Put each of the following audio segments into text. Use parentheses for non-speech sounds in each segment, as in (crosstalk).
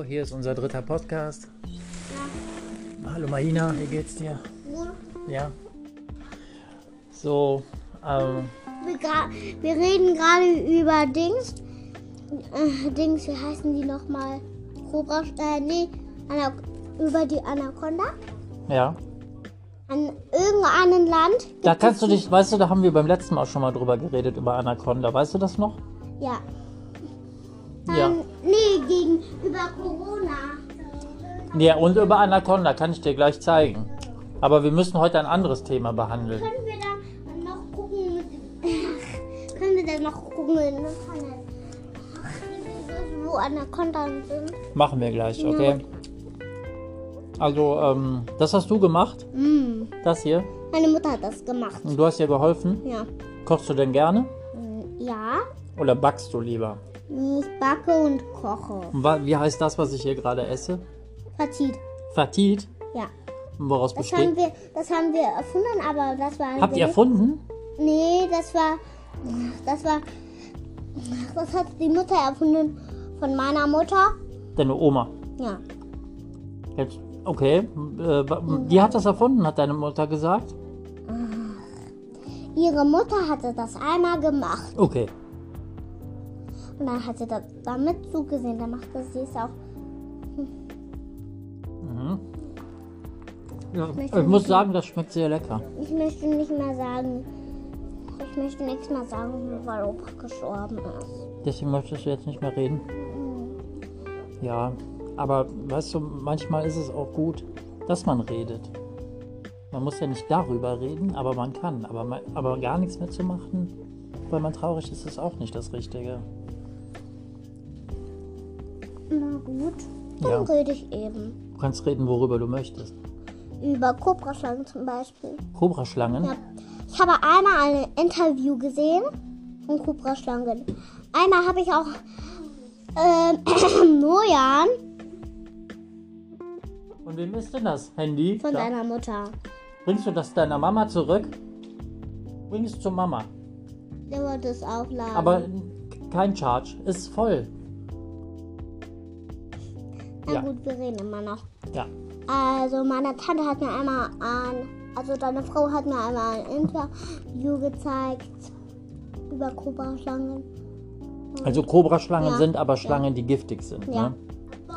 Hallo, hier ist unser dritter Podcast. Hallo Marina, wie geht's dir? Ja. So, ähm, Wir, wir reden gerade über Dings. Äh, Dings, wie heißen die nochmal? Cobra, äh, nee, Ana über die Anaconda. ja. An irgendeinem Land. Da kannst du dich, weißt du, da haben wir beim letzten Mal schon mal drüber geredet, über Anaconda. Weißt du das noch? Ja. Ja. Gegenüber Corona. Ja, und über Anaconda kann ich dir gleich zeigen. Aber wir müssen heute ein anderes Thema behandeln. Können wir da noch gucken mit. Können wir da noch gucken? Wo Anaconda sind? Machen wir gleich, okay? Also, ähm, das hast du gemacht, Mm. das hier. Meine Mutter hat das gemacht. Und du hast ihr geholfen. Ja. Kochst du denn gerne? Ja. Oder backst du lieber? Ich backe und koche. Wa- wie heißt das, was ich hier gerade esse? Fazit. Fatit? Ja. Und woraus Das haben besteht? wir, das haben wir erfunden, aber das war. Habt ihr erfunden? Nee, das war. Das war. Das hat die Mutter erfunden von meiner Mutter. Deine Oma. Ja. Jetzt, okay. Äh, wa- die hat das erfunden, hat deine Mutter gesagt? Ihre Mutter hatte das einmal gemacht. Okay. Dann hat sie das damit zugesehen. Dann machte sie es auch. Ja, möchte ich muss sagen, das schmeckt sehr lecker. Ich möchte nicht mehr sagen. Ich möchte nichts mehr sagen, weil Opa gestorben ist. Deswegen möchtest du jetzt nicht mehr reden. Ja, aber weißt du, manchmal ist es auch gut, dass man redet. Man muss ja nicht darüber reden, aber man kann. Aber, ma- aber gar nichts mehr zu machen, weil man traurig ist, ist auch nicht das Richtige. Na gut. Dann Ja. rede ich eben. Du kannst reden, worüber du möchtest. Über Kobraschlangen zum Beispiel. Kobraschlangen? Ja. Ich habe einmal ein Interview gesehen von Kobraschlangen. Einmal habe ich auch ähm, (clears throat) Nojan Und wem ist denn das Handy? von Da. deiner Mutter. Bringst du das deiner Mama zurück? Bring es zur Mama. Der wollte es aufladen. Aber kein Charge, ist voll. Na ja. gut, wir reden immer noch. Ja. Also meine Tante hat mir einmal ein, also deine Frau hat mir einmal ein Interview gezeigt über Kobraschlangen. Also Kobraschlangen Ja. sind aber Schlangen, die giftig sind. Ja. Ne?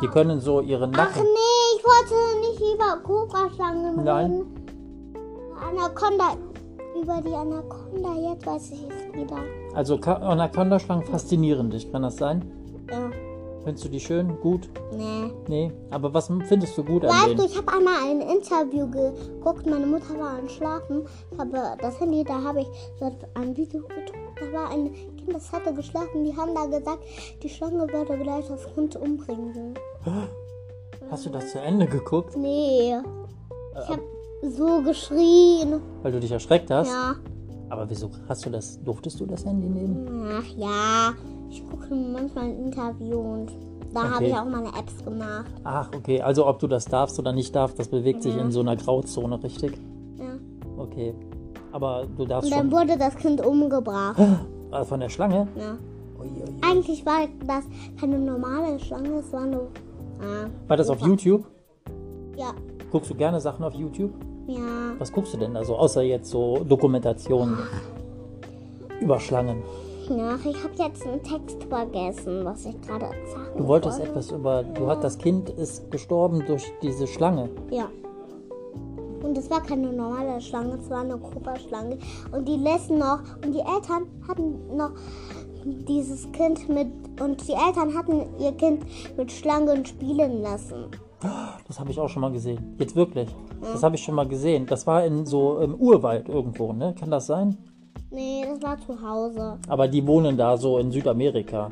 Die können so ihren Ach Nacken. nee, ich wollte nicht über Kobraschlangen Nein. reden. Anaconda, über die Anaconda, jetzt weiß ich es wieder. Also Anaconda-Schlangen faszinieren dich, kann das sein? Ja, Findest du die schön? Gut? nee. Nee? Aber was findest du gut an Weißt du, denen? ich habe einmal ein Interview geguckt, meine Mutter war am Schlafen. Ich habe das Handy, da habe ich ein Video gedruckt. Da war ein Kind, das hatte geschlafen. Die haben da gesagt, die Schlange würde gleich das Kind umbringen. Hast du das zu Ende geguckt? Nee. Ich habe so geschrien. Weil du dich erschreckt hast? Ja. Aber wieso hast du das? Durftest du das Handy nehmen? Ach ja, ich gucke manchmal ein Interview und da habe Okay. ich auch meine Apps gemacht. Ach, okay. Also ob du das darfst oder nicht darfst, das bewegt sich Ja. in so einer Grauzone, richtig? Ja. Okay. Aber du darfst Und dann schon. wurde das Kind umgebracht. Äh, Von der Schlange? Ja. Ui, ui, ui. Eigentlich war das keine normale Schlange, es war nur. Ah, War das auf YouTube? ja, Guckst du gerne Sachen auf YouTube? ja. Was guckst du denn da so, außer jetzt so Dokumentationen über Schlangen? Ja, ich habe jetzt einen Text vergessen, was ich gerade sagen Du wolltest wollte. etwas über, du hat das Kind ist gestorben durch diese Schlange. Ja. Und es war keine normale Schlange, es war eine Kobra-Schlange. Und die lassen noch, und die Eltern hatten noch dieses Kind mit, und die Eltern hatten ihr Kind mit Schlangen spielen lassen. Das habe ich auch schon mal gesehen. Jetzt wirklich. Das habe ich schon mal gesehen. Das war in so im Urwald irgendwo, ne? Kann das sein? Nee, das war zu Hause. Aber die wohnen da so in Südamerika.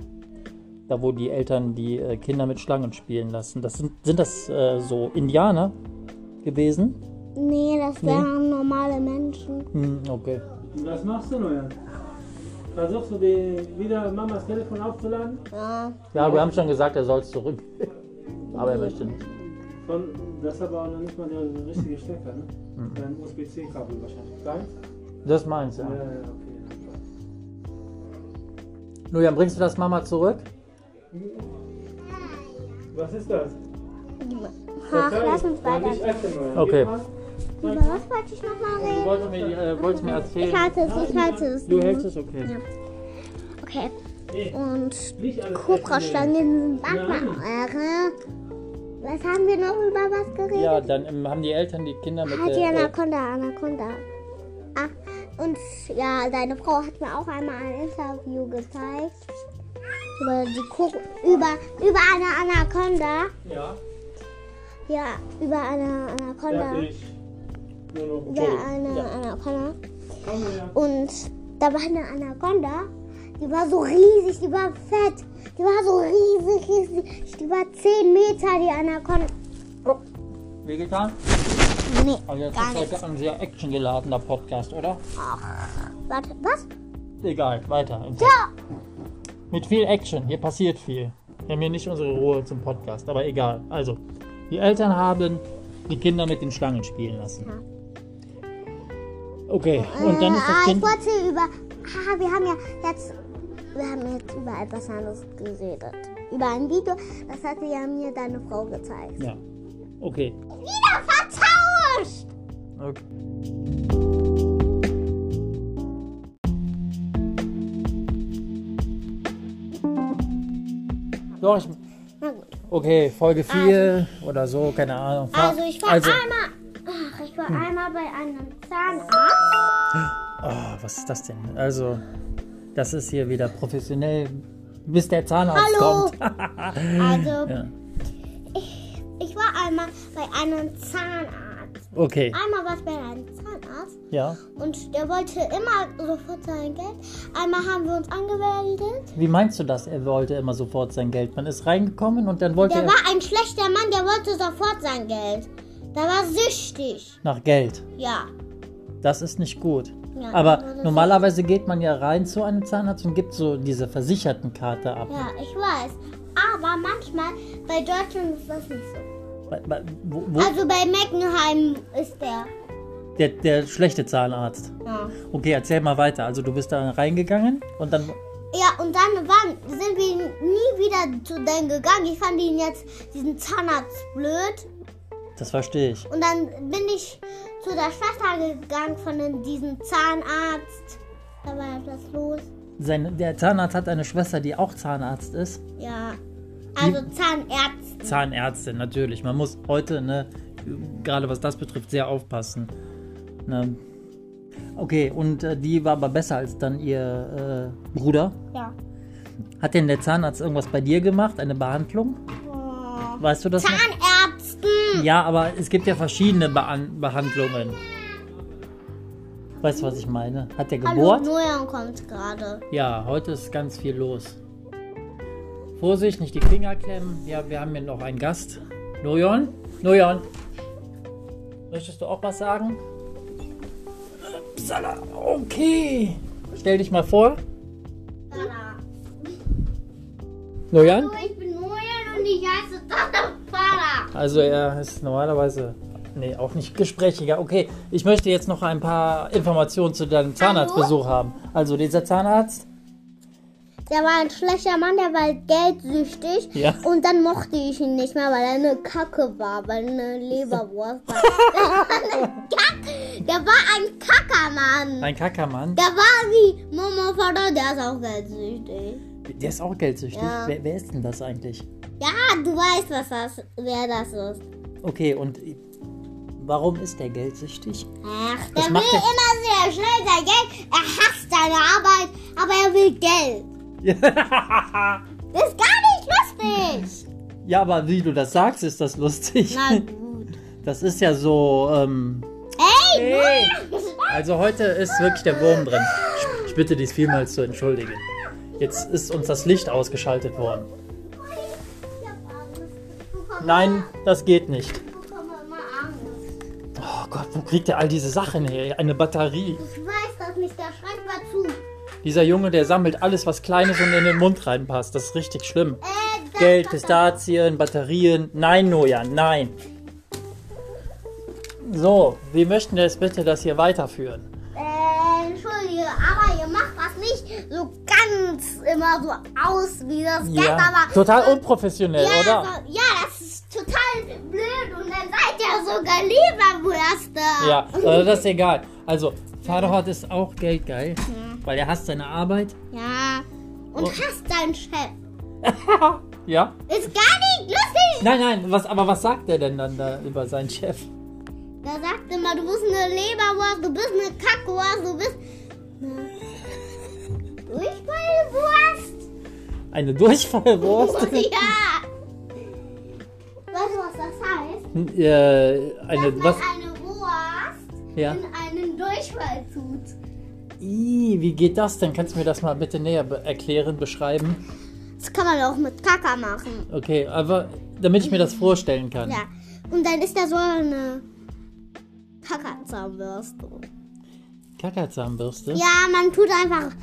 Da wo die Eltern die äh, Kinder mit Schlangen spielen lassen. Das sind, sind das äh, so Indianer gewesen? Nee, das wären normale Menschen. Hm, okay. Was machst du, Nojan? Versuchst du die, wieder Mamas Telefon aufzuladen? Ja. Ja, wir haben schon gesagt, er soll es zurück. (laughs) Aber er möchte nicht. Von, das ist aber auch noch nicht mal der richtige Stecker, ne? Dein USB-C-Kabel wahrscheinlich. Deins? Das meinst du, Ja, ja. ja, okay. Julian, bringst du das Mama zurück? Was ist das? Ach, lass uns weiter. Okay. Über was wollte ich nochmal Du reden? wolltest mir, äh, wolltest mir Ich erzählen. halte es, ich halte es. Du hältst es okay. Ja. Okay. Und Kobraschlangen sind manchmal irre. Was haben wir noch über was geredet? Ja, dann ähm, haben die Eltern die Kinder mit Ah, die der. Äh, Anaconda, Anaconda. Ah, und ja, deine Frau hat mir auch einmal ein Interview gezeigt. Über die Ko über, über eine Anaconda. ja. Ja, über eine Anaconda. Über eine Ja. Anaconda. Und da war eine Anaconda, die war so riesig, die war fett. Die war so riesig, riesig. Die war 10 Meter, die Anaconda. Wehgetan? Nee, Also jetzt gar ist heute ein sehr actiongeladener Podcast, oder? Warte, was? Egal, weiter. Ja, Mit viel Action. Hier passiert viel. Wir haben hier nicht unsere Ruhe zum Podcast, aber egal. Also, die Eltern haben die Kinder mit den Schlangen spielen lassen. Okay, und dann ist das ah, ich Kind. wollte über. Haha, wir haben ja jetzt. Wir haben jetzt über etwas anderes geredet. Über ein Video, das hatte ja mir deine Frau gezeigt. Ja. Okay. Wieder vertauscht! okay. Doch, ich, Na gut. okay, Folge 4 oder so, keine Ahnung. Also ich war Also- einmal. Ach, ich war einmal bei einem Zahnarzt. Oh, was ist das denn? Also, das ist hier wieder professionell, bis der Zahnarzt Hallo. kommt. (laughs) Also ja. ich, ich war einmal bei einem Zahnarzt. Okay, Einmal war ich bei einem Zahnarzt ja. und der wollte immer sofort sein Geld. Einmal haben wir uns angemeldet. Wie meinst du das? Er wollte immer sofort sein Geld. Man ist reingekommen und dann wollte Der er war ein schlechter Mann, der wollte sofort sein Geld. Der war süchtig. nach Geld. Ja. Das ist nicht gut. Ja, Aber normalerweise geht man ja rein zu einem Zahnarzt und gibt so diese Versichertenkarte ab. Ja, ich weiß. Aber manchmal bei Deutschland ist das nicht so. Bei, bei, wo, wo, Also bei Meckenheim ist der. der, der schlechte Zahnarzt. Ja. Okay, erzähl mal weiter. Also du bist da reingegangen und dann. Ja, und dann waren, sind wir nie wieder zu denen gegangen. Ich fand ihn jetzt, diesen Zahnarzt, blöd. Das verstehe ich. Und dann bin ich zu der Schwester gegangen von diesem Zahnarzt. Da war etwas los. Sein, der Zahnarzt hat eine Schwester, die auch Zahnarzt ist. Ja. Also Zahnärzte. Zahnärztin, natürlich. Man muss heute, ne, gerade was das betrifft, sehr aufpassen. Ne. Okay, und äh, die war aber besser als dann ihr äh, Bruder. Ja. Hat denn der Zahnarzt irgendwas bei dir gemacht? Eine Behandlung? Oh. Weißt du das noch? Zahnärzten. Ja, aber es gibt ja verschiedene Behan Behandlungen. Weißt du, was ich meine? Hat der Hallo, gebohrt? Nojan kommt gerade. Ja, heute ist ganz viel los. Vorsicht, nicht die Finger klemmen. Ja, wir haben hier noch einen Gast. Nojon? Nojon? Möchtest du auch was sagen? Upsala, okay. Stell dich mal vor. Nojan? Ich bin Nojan und ich heiße Tata Para. Also er ist normalerweise, nee, auch nicht gesprächiger. Okay, ich möchte jetzt noch ein paar Informationen zu deinem Zahnarztbesuch haben. Also dieser Zahnarzt, Der war ein schlechter Mann, der war geldsüchtig. Ja. Und dann mochte ich ihn nicht mehr, weil er eine Kacke war, weil er eine Leberwurst war. der, war eine Kack- der war ein Kackermann. ein Kackermann, Der war wie Mama Vater, der ist auch geldsüchtig. der ist auch geldsüchtig. Ja. Wer, wer ist denn das eigentlich? Ja, du weißt, was das, wer das ist. Okay, und warum ist der geldsüchtig? Ach, der will immer sehr schnell sein Geld. Er hasst seine Arbeit, aber er will Geld. (laughs) Das ist gar nicht lustig. ja, aber wie du das sagst, ist das lustig. Na gut. (laughs) Das ist ja so, ähm, Ey, Hey! Also heute ist wirklich der Wurm drin. Ich- Ich bitte dies vielmals zu entschuldigen. Jetzt ist uns das Licht ausgeschaltet worden. Nein, das geht nicht. Oh Gott, wo kriegt er all diese Sachen her? Eine Batterie. Ich weiß das nicht, der schreibt mal zu. Dieser Junge, der sammelt alles, was Kleines und in den Mund reinpasst. Das ist richtig schlimm. Geld, Pistazien, Batterien. Nein, Nojan, nein. So, wir möchten jetzt bitte das hier weiterführen. Äh, entschuldige, aber ihr macht das nicht so ganz immer so aus wie das Geld, Ja, aber. total unprofessionell, ja, oder? So, ja, das ist total blöd und dann seid ihr sogar Leberwürste. Ja, aber das ist egal. Also, Vaterhort ist auch geldgeil, weil er hasst seine Arbeit. Ja. Und Oh. hasst deinen Chef. (laughs) Ja? Ist gar nicht lustig. Nein, nein, was, aber was sagt er denn dann da über seinen Chef? Der sagt immer, du bist eine Leberwurst, du bist eine Kackwurst, du bist eine Durchfallwurst. Eine Durchfallwurst? (laughs) ja. Weißt du, was das heißt? äh, eine, Dass was? man eine Wurst Ja. in einen Durchfall tut. Wie geht das denn? Kannst du mir das mal bitte näher be erklären, beschreiben? Das kann man auch mit Kaka machen. Okay, aber damit ich mir das vorstellen kann. Ja. Und dann ist da so eine Kakazahnbürste. Ja, man tut einfach.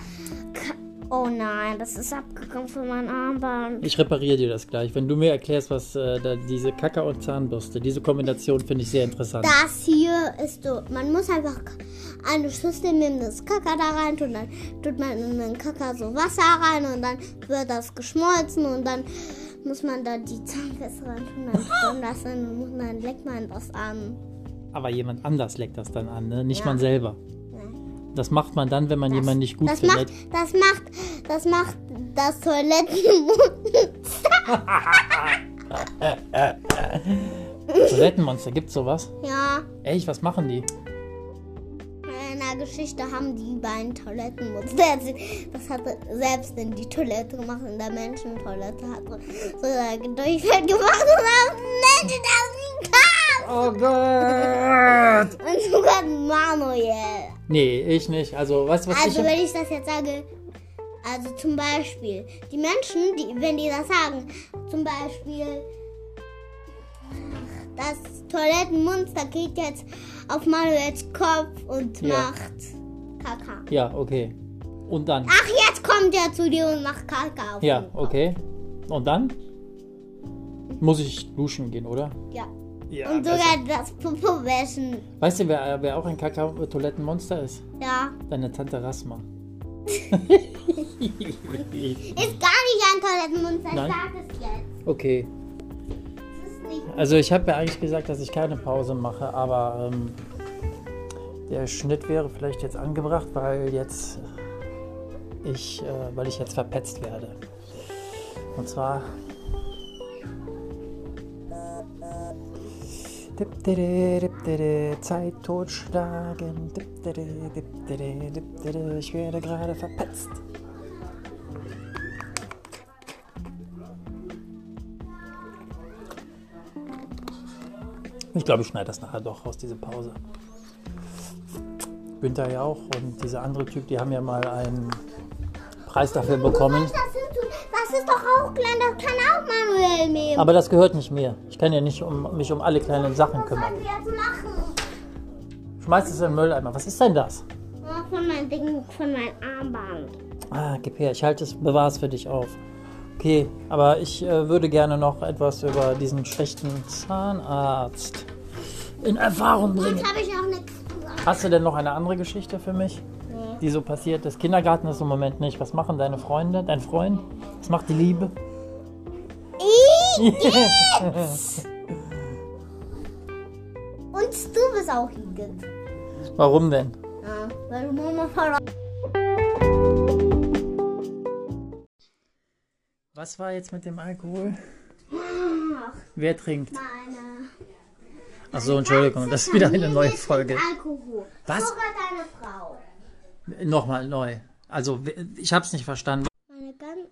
Oh nein, das ist abgekommen von meinem Armband. Ich repariere dir das gleich. Wenn du mir erklärst, was äh, diese Kacker und Zahnbürste, diese Kombination finde ich sehr interessant. Das hier ist so. Man muss einfach eine Schüssel nehmen, das Kaka da rein tun. Dann tut man in den Kaka so Wasser rein und dann wird das geschmolzen und dann muss man da die Zahnbürste rein tun. Dann (laughs) kommt das und dann leckt man das an. Aber jemand anders leckt das dann an, ne? Nicht Ja. man selber. Das macht man dann, wenn man jemanden nicht gut Das findet. macht, das macht, das macht das Toiletten. (laughs) Toilettenmonster, gibt's sowas? ja, Echt, was machen die? in der Geschichte haben die beiden Toilettenmonster. Das hat er selbst in die Toilette gemacht, in der Menschentoilette hat er so ein Durchfall gemacht und den Menschen das kam. Oh Gott! Und sogar Manuel. Nee, ich nicht. Also, weißt du, was Also ich... wenn ich das jetzt sage, also zum Beispiel, die Menschen, die, wenn die das sagen, zum Beispiel, das Toilettenmonster geht jetzt auf Manuels Kopf und Ja. macht Kaka. Ja, okay. Und dann? Ach, jetzt kommt er zu dir und macht Kaka auf Ja, okay. Und dann? Muss ich duschen gehen, oder? Ja. Ja. Und sogar das Popo wäschen. Weißt du, wer, wer auch ein Kaka-Toilettenmonster ist? Ja. Deine Tante Rasma. (laughs) Ist gar nicht ein Toilettenmonster, ich Nein. sag es jetzt. okay. Also ich habe ja eigentlich gesagt, dass ich keine Pause mache, aber ähm, der Schnitt wäre vielleicht jetzt angebracht, weil jetzt ich, äh, weil ich jetzt verpetzt werde. Und zwar Zeit totschlagen. Dipdere, Ich werde gerade verpetzt. Ich glaube, ich schneide das nachher doch raus, diese Pause. Günther ja auch und dieser andere Typ, die haben ja mal einen Preis dafür bekommen. Das, ist doch auch klein, das kann auch Manuel nehmen. Aber das gehört nicht mir. Ich kann ja nicht um, mich um alle kleinen Sachen Was kümmern. sollen wir jetzt machen? Schmeiß es in den Mülleimer. Was ist denn das? Ja, Von meinem Ding, von meinem Armband. Ah, gib her. Ich halte es, bewahre es für dich auf. Okay, aber ich äh, würde gerne noch etwas über diesen schlechten Zahnarzt in Erfahrung bringen. Jetzt habe ich auch nichts gesagt. Hast du denn noch eine andere Geschichte für mich, die so passiert ist? Kindergarten ist im Moment nicht. Was machen deine Freunde, dein Freund? Was macht die Liebe? (laughs) Und du bist auch Igitt. Warum denn? Ja, weil du Mama verraten. Was war jetzt mit dem Alkohol? Wer trinkt? Meine. Achso, Entschuldigung, das ist wieder eine neue Folge. Alkohol. Was? Nochmal neu. Also, ich hab's nicht verstanden. Meine habe.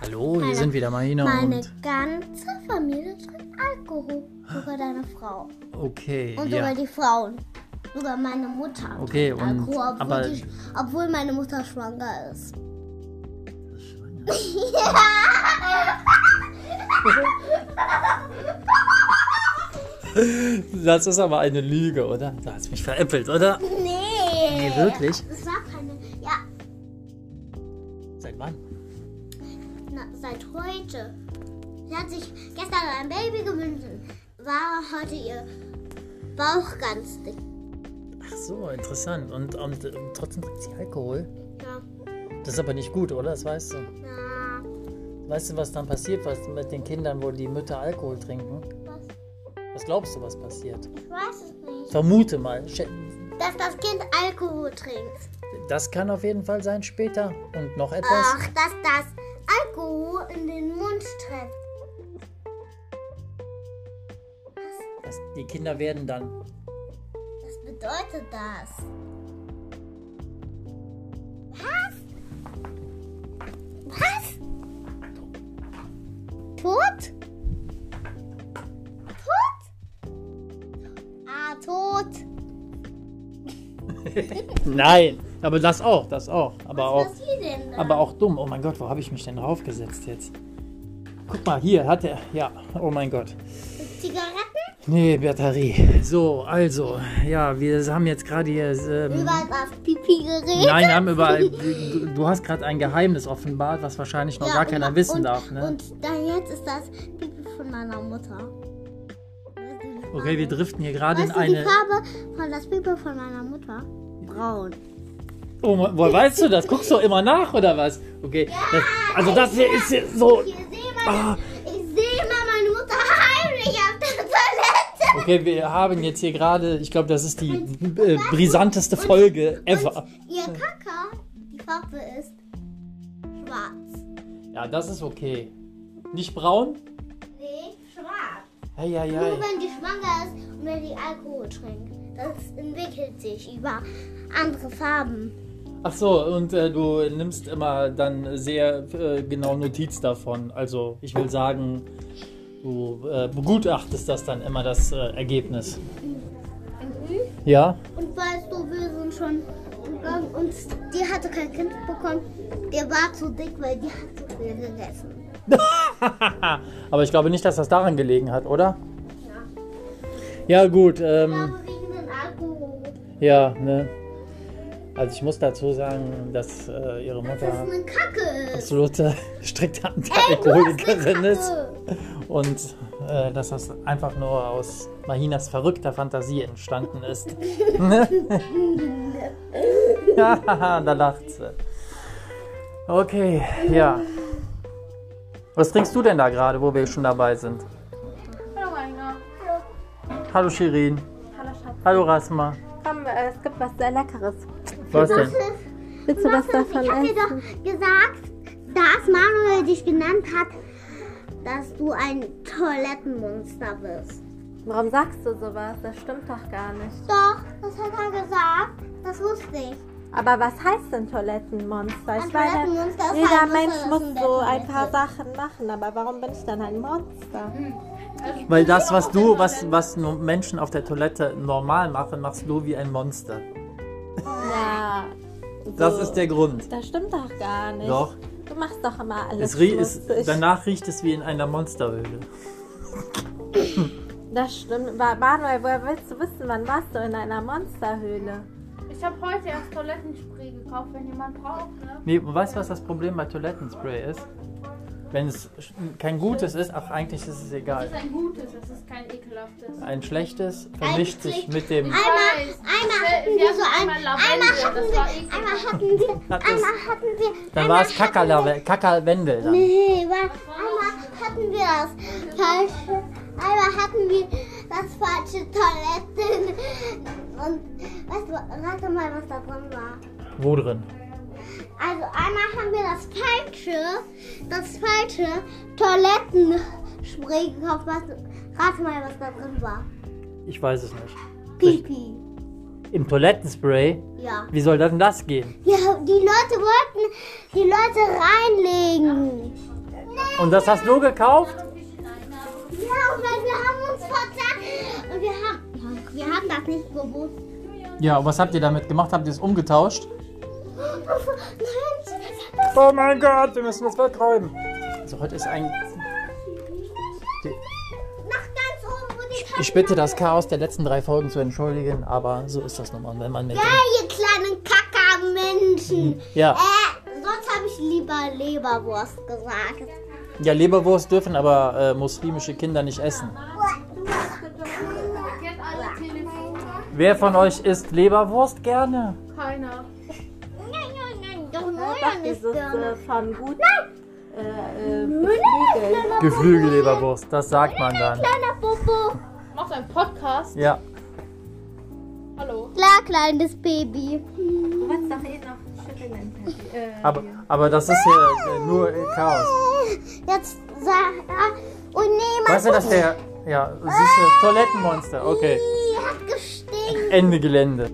Hallo, hier sind wieder Marina Meine und. ganze Familie trinkt Alkohol. Sogar deine Frau. Okay, Und ja. sogar die Frauen. Sogar meine Mutter. Okay, und- Alkohol, obwohl, aber- die, obwohl meine Mutter schwanger ist. (laughs) (laughs) Das ist aber eine Lüge, oder? Du hast mich veräppelt, oder? Nee. Nee, wirklich? Das war keine. Ja, Seit wann? na, seit heute. Sie hat sich gestern ein Baby gewünscht. und War heute ihr Bauch ganz dick. Ach so, interessant. Und, und, äh, trotzdem trinkt sie Alkohol. Ja. Das ist aber nicht gut, oder? Das weißt du. Na, Weißt du, was dann passiert, was mit den Kindern, wo die Mütter Alkohol trinken? Was? Glaubst du, was passiert? Ich weiß es nicht. Vermute mal. Dass das Kind Alkohol trinkt. Das kann auf jeden Fall sein später. Und noch etwas? Ach, dass das Alkohol in den Mund. Das, die Kinder werden dann. Was bedeutet das? (laughs) Nein, aber das auch, das auch. Aber auch, Was passiert denn aber auch dumm. Oh mein Gott, wo habe ich mich denn draufgesetzt jetzt? Guck mal, hier hat er. Ja, oh mein Gott. Zigaretten? Nee, Batterie. So, also, ja, wir haben jetzt gerade hier. Ähm, Über das Pipi geredet? nein, wir haben überall. (laughs) Du, du hast gerade ein Geheimnis offenbart, was wahrscheinlich noch Ja, gar keiner und, wissen und, darf, ne? Und dann jetzt ist das Pipi von meiner Mutter. Okay, wir driften hier gerade in du die eine. Farbe von das Pipi von meiner Mutter? Braun. Oh, woher weißt du das? Guckst du immer nach oder was? Okay, das, also das hier ist hier so. Ich sehe Ah. ich sehe mal meine Mutter heimlich auf der Toilette. Okay, wir haben jetzt hier gerade, ich glaube, das ist die äh, brisanteste Folge ever. Und ihr Kaka, die Farbe ist schwarz. Ja, das ist okay. Nicht braun? Nee, schwarz. Hey, ja, Nur ja. wenn die schwanger ist und wenn die Alkohol trinkt. Das entwickelt sich über andere Farben. Ach so, und äh, du nimmst immer dann sehr äh, genau Notiz davon. Also, ich will sagen, du äh, begutachtest das dann immer, das äh, Ergebnis. Ja? Und weißt du, wir sind schon gegangen und die hatte kein Kind bekommen. Der war zu dick, weil die hat zu viel gegessen. (laughs) Aber ich glaube nicht, dass das daran gelegen hat, oder? Ja, gut. Ich Ähm, ja, ne. Also, ich muss dazu sagen, dass äh, ihre Das Mutter eine Kacke ist. absolute (laughs) strikte Antialkoholikerin ist. Und äh, dass das einfach nur aus Mahinas verrückter Fantasie entstanden ist. ja, (laughs) da lacht sie. Okay, ja. Was trinkst du denn da gerade, wo wir schon dabei sind? Hallo Rainer. Hallo Shirin. Hallo Schatz. Hallo Rasma. Komm, äh, es gibt was sehr Leckeres. Was denn? Willst du was davon Ich hab dir essen? doch gesagt, dass Manuel dich genannt hat, dass du ein Toilettenmonster bist. Warum sagst du sowas? Das stimmt doch gar nicht. Doch, das hat er gesagt. Das wusste ich. Aber was heißt denn Toilettenmonster? Ein Ich meine, Toilettenmonster ist jeder halt Mensch muss so ein paar. Sachen machen. Aber warum bin ich dann ein Monster? Weil das, was du, was, was Menschen auf der Toilette normal machen, machst du wie ein Monster. Ja. Das so. ist der Grund. Das stimmt doch gar nicht. Doch. Du machst doch immer alles Es rie schmutzig. danach riecht es wie in einer Monsterhöhle. (laughs) Das stimmt. Manuel, woher willst du wissen, wann warst du in einer Monsterhöhle? Ich habe heute erst Toilettenspray gekauft, wenn jemand braucht, ne? Nee, und weißt du, was das Problem bei Toilettenspray ist? Wenn es kein gutes ist, ach eigentlich ist es egal. ist ein gutes, das ist kein ekelhaftes. Ein schlechtes vermischt sich mit dem. Einmal, hatten wir so ein, einmal hatten das wir, war ekelhaft. einmal hatten wir, Hat es- einmal hatten wir, Dann war es Kackerwendel dann. Nee, weil einmal hatten wir das falsche, einmal hatten wir das falsche Toilette und weißt du, rate mal, was da drin war. Wo drin? Also einmal haben wir das falsche, das falsche Toilettenspray gekauft. Was, rate mal, was da drin war. Ich weiß es nicht. Pipi. Im Toilettenspray? Ja. Wie soll denn das gehen? Ja, die Leute wollten die Leute reinlegen. Und das hast du gekauft? Ja, weil wir haben uns verzahnt. Und wir haben, wir haben das nicht gewusst. Ja, und was habt ihr damit gemacht? Habt ihr es umgetauscht? Oh mein Gott, wir müssen das wegräumen. Also heute ist ein. Ich bitte das Chaos der letzten drei Folgen zu entschuldigen, aber so ist das nun mal, wenn man mit Ja, ihr kleinen Kackermenschen. Ja, Äh, sonst habe ich lieber Leberwurst gesagt. ja, Leberwurst dürfen aber äh, muslimische Kinder nicht essen. Wer von euch isst Leberwurst gerne? Keiner. Ist ist äh, von gut äh, äh, Geflügel. Geflügelleberwurst, das sagt man dann. Kleiner Bobo. Machst du einen Podcast? Ja. Hallo. Klar, kleines Baby. Du wolltest doch eh noch schütteln. Äh, Aber, aber das ist ja äh, nur äh, Chaos. Jetzt sag. ah, Und nee, Weißt du, dass der. Ja, siehst du, Toilettenmonster. Okay. hat gestinkt. Ende Gelände.